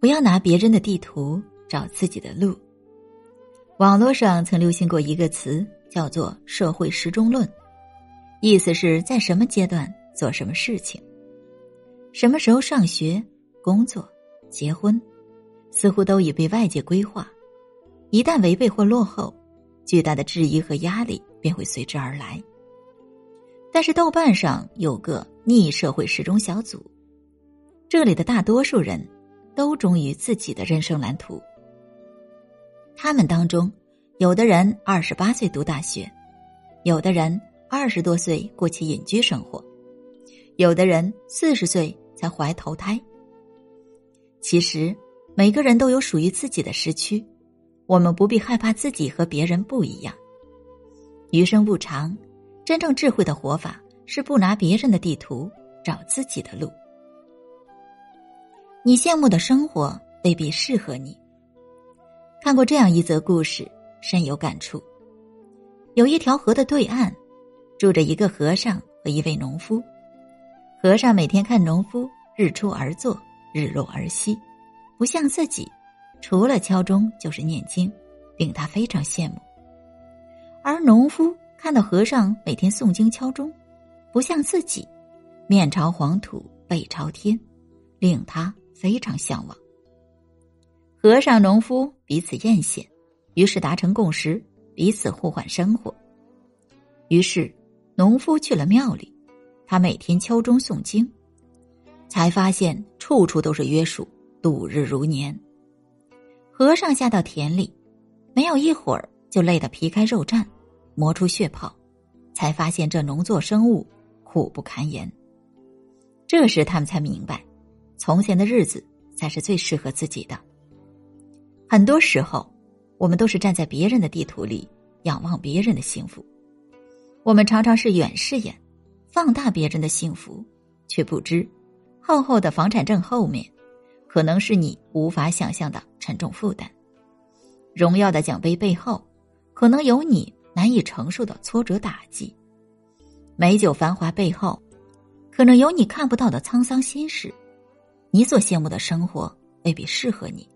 不要拿别人的地图找自己的路。网络上曾流行过一个词，叫做“社会时钟论”，意思是在什么阶段做什么事情，什么时候上学、工作、结婚，似乎都已被外界规划。一旦违背或落后，巨大的质疑和压力便会随之而来。但是豆瓣上有个逆社会时钟小组，这里的大多数人都忠于自己的人生蓝图。他们当中，有的人二十八岁读大学，有的人二十多岁过起隐居生活，有的人四十岁才怀头胎。其实，每个人都有属于自己的时区，我们不必害怕自己和别人不一样。余生不长。真正智慧的活法是不拿别人的地图找自己的路。你羡慕的生活未必适合你。看过这样一则故事，深有感触。有一条河的对岸，住着一个和尚和一位农夫。和尚每天看农夫日出而作，日落而息，不像自己，除了敲钟就是念经，令他非常羡慕。而农夫。看到和尚每天诵经敲钟，不像自己，面朝黄土背朝天，令他非常向往。和尚、农夫彼此艳羡，于是达成共识，彼此互换生活。于是，农夫去了庙里，他每天敲钟诵经，才发现处处都是约束，度日如年。和尚下到田里，没有一会儿就累得皮开肉绽。磨出血泡，才发现这农作生物苦不堪言。这时他们才明白，从前的日子才是最适合自己的。很多时候，我们都是站在别人的地图里仰望别人的幸福。我们常常是远视眼，放大别人的幸福，却不知厚厚的房产证后面，可能是你无法想象的沉重负担；荣耀的奖杯背后，可能有你。难以承受的挫折打击，美酒繁华背后，可能有你看不到的沧桑心事。你所羡慕的生活未必适合你，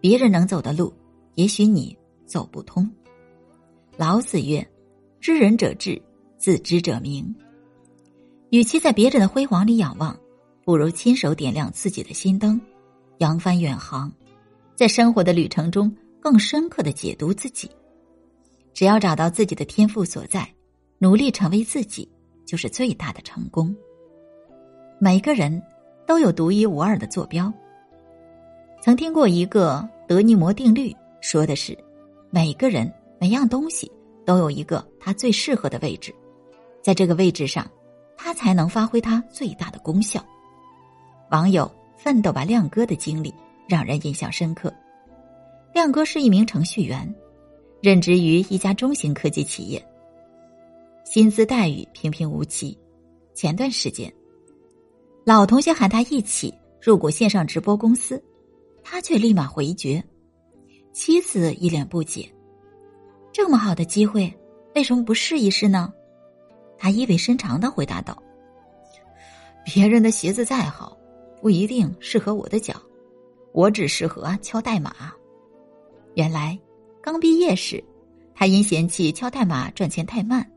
别人能走的路，也许你走不通。老子曰：“知人者智，自知者明。”与其在别人的辉煌里仰望，不如亲手点亮自己的心灯，扬帆远航，在生活的旅程中更深刻的解读自己。只要找到自己的天赋所在，努力成为自己，就是最大的成功。每个人都有独一无二的坐标。曾听过一个德尼摩定律，说的是，每个人每样东西都有一个它最适合的位置，在这个位置上，它才能发挥它最大的功效。网友奋斗吧亮哥的经历让人印象深刻。亮哥是一名程序员。任职于一家中型科技企业，薪资待遇平平无奇。前段时间，老同学喊他一起入股线上直播公司，他却立马回绝。妻子一脸不解：“这么好的机会，为什么不试一试呢？”他意味深长的回答道：“别人的鞋子再好，不一定适合我的脚，我只适合敲代码。”原来。刚毕业时，他因嫌弃敲代码赚钱太慢，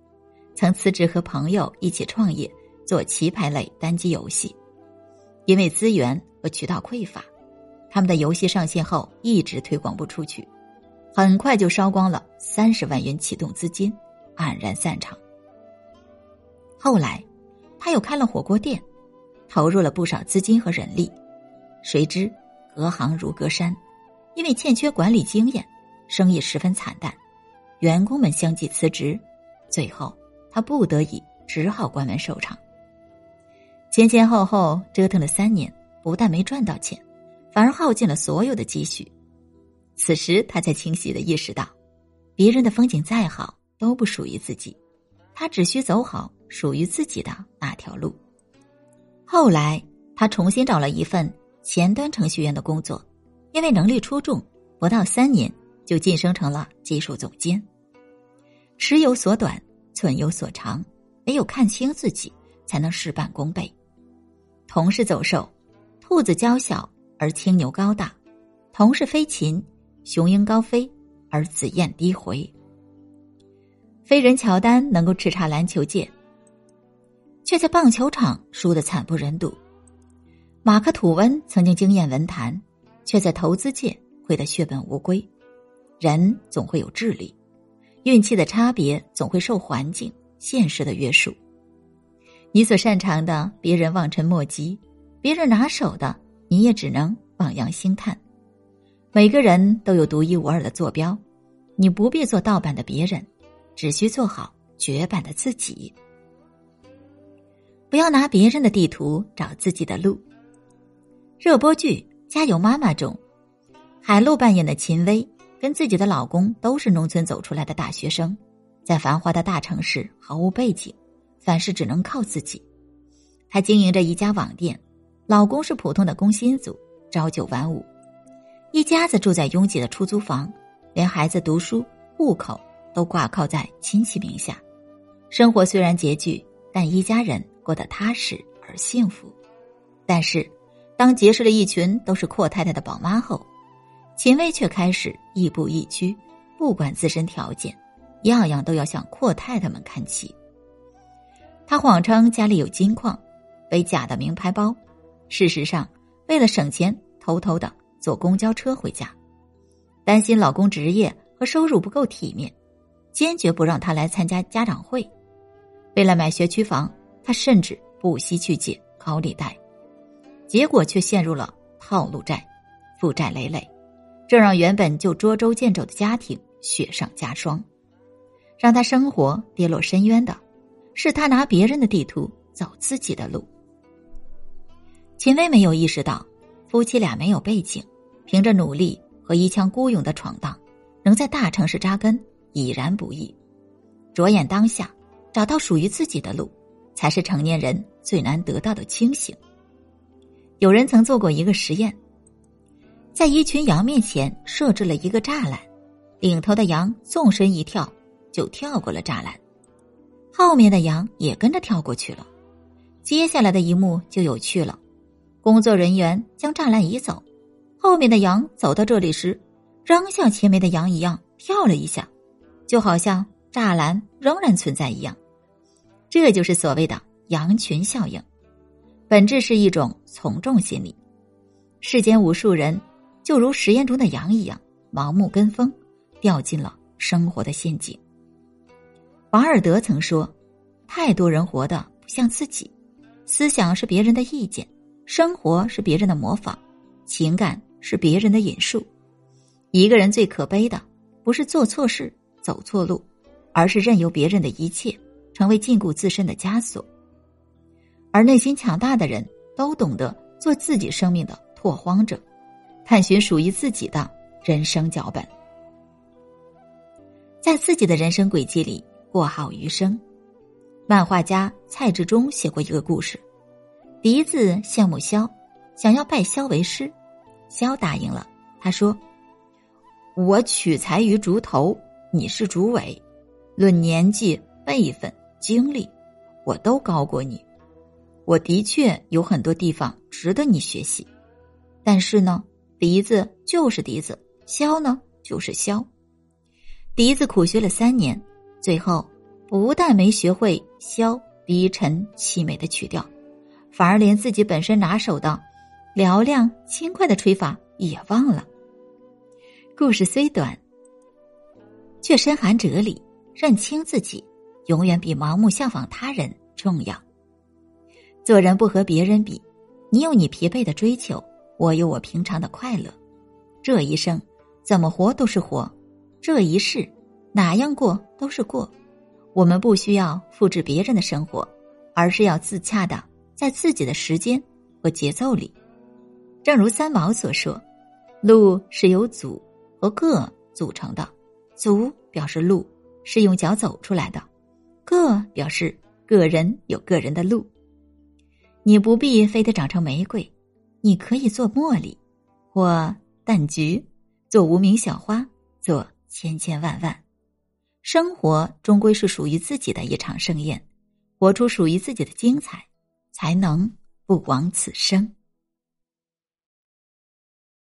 曾辞职和朋友一起创业做棋牌类单机游戏。因为资源和渠道匮乏，他们的游戏上线后一直推广不出去，很快就烧光了三十万元启动资金，黯然散场。后来，他又开了火锅店，投入了不少资金和人力，谁知隔行如隔山，因为欠缺管理经验。生意十分惨淡，员工们相继辞职，最后他不得已只好关门收场。前前后后折腾了三年，不但没赚到钱，反而耗尽了所有的积蓄。此时他才清晰的意识到，别人的风景再好都不属于自己，他只需走好属于自己的那条路。后来他重新找了一份前端程序员的工作，因为能力出众，不到三年。就晋升成了技术总监。尺有所短，寸有所长，唯有看清自己，才能事半功倍。同是走兽，兔子娇小而青牛高大，同是飞禽，雄鹰高飞，而紫燕低回。飞人乔丹能够叱咤篮球界，却在棒球场输得惨不忍睹；马克吐温曾经惊艳文坛，却在投资界亏得血本无归。人总会有智力，运气的差别总会受环境、现实的约束。你所擅长的，别人望尘莫及；别人拿手的，你也只能望洋兴叹。每个人都有独一无二的坐标，你不必做盗版的别人，只需做好绝版的自己。不要拿别人的地图找自己的路。热播剧《加油妈妈》中，海陆扮演的秦薇跟自己的老公都是农村走出来的大学生，在繁华的大城市毫无背景，凡事只能靠自己。她经营着一家网店，老公是普通的工薪族，朝九晚五。一家子住在拥挤的出租房，连孩子读书、户口都挂靠在亲戚名下。生活虽然拮据，但一家人过得踏实而幸福。但是，当结识了一群都是阔太太的宝妈后，秦薇却开始亦步亦趋，不管自身条件，样样都要向阔太太们看齐。她谎称家里有金矿，背假的名牌包，事实上为了省钱，偷偷的。坐公交车回家，担心老公职业和收入不够体面，坚决不让他来参加家长会。为了买学区房，他甚至不惜去借高利贷，结果却陷入了套路债，负债累累，这让原本就捉襟见肘的家庭雪上加霜。让他生活跌落深渊的，是他拿别人的地图走自己的路。秦薇没有意识到，夫妻俩没有背景。凭着努力和一腔孤勇的闯荡，能在大城市扎根已然不易。着眼当下，找到属于自己的路，才是成年人最难得到的清醒。有人曾做过一个实验，在一群羊面前设置了一个栅栏，领头的羊纵身一跳，就跳过了栅栏，后面的羊也跟着跳过去了。接下来的一幕就有趣了，工作人员将栅栏移走。后面的羊走到这里时，仍像前面的羊一样跳了一下，就好像栅栏仍然存在一样。这就是所谓的羊群效应，本质是一种从众心理。世间无数人就如实验中的羊一样，盲目跟风，掉进了生活的陷阱。王尔德曾说：“太多人活得不像自己，思想是别人的意见，生活是别人的模仿，情感。”是别人的引述。一个人最可悲的，不是做错事、走错路，而是任由别人的一切成为禁锢自身的枷锁。而内心强大的人，都懂得做自己生命的拓荒者，探寻属于自己的人生脚本，在自己的人生轨迹里过好余生。漫画家蔡志忠写过一个故事：笛子羡慕萧，想要拜萧为师。萧答应了，他说：“我取材于竹头，你是竹尾，论年纪、辈分、经历，我都高过你。我的确有很多地方值得你学习，但是呢，笛子就是笛子，萧呢就是萧。笛子苦学了三年，最后不但没学会箫低沉凄美的曲调，反而连自己本身拿手的。”嘹亮轻快的吹法也忘了。故事虽短，却深含哲理。认清自己，永远比盲目效仿他人重要。做人不和别人比，你有你疲惫的追求，我有我平常的快乐。这一生怎么活都是活，这一世哪样过都是过。我们不需要复制别人的生活，而是要自洽的在自己的时间和节奏里。正如三毛所说：“路是由组和个组成的，组表示路是用脚走出来的，个表示个人有个人的路。你不必非得长成玫瑰，你可以做茉莉或淡菊，做无名小花，做千千万万。生活终归是属于自己的一场盛宴，活出属于自己的精彩，才能不枉此生。”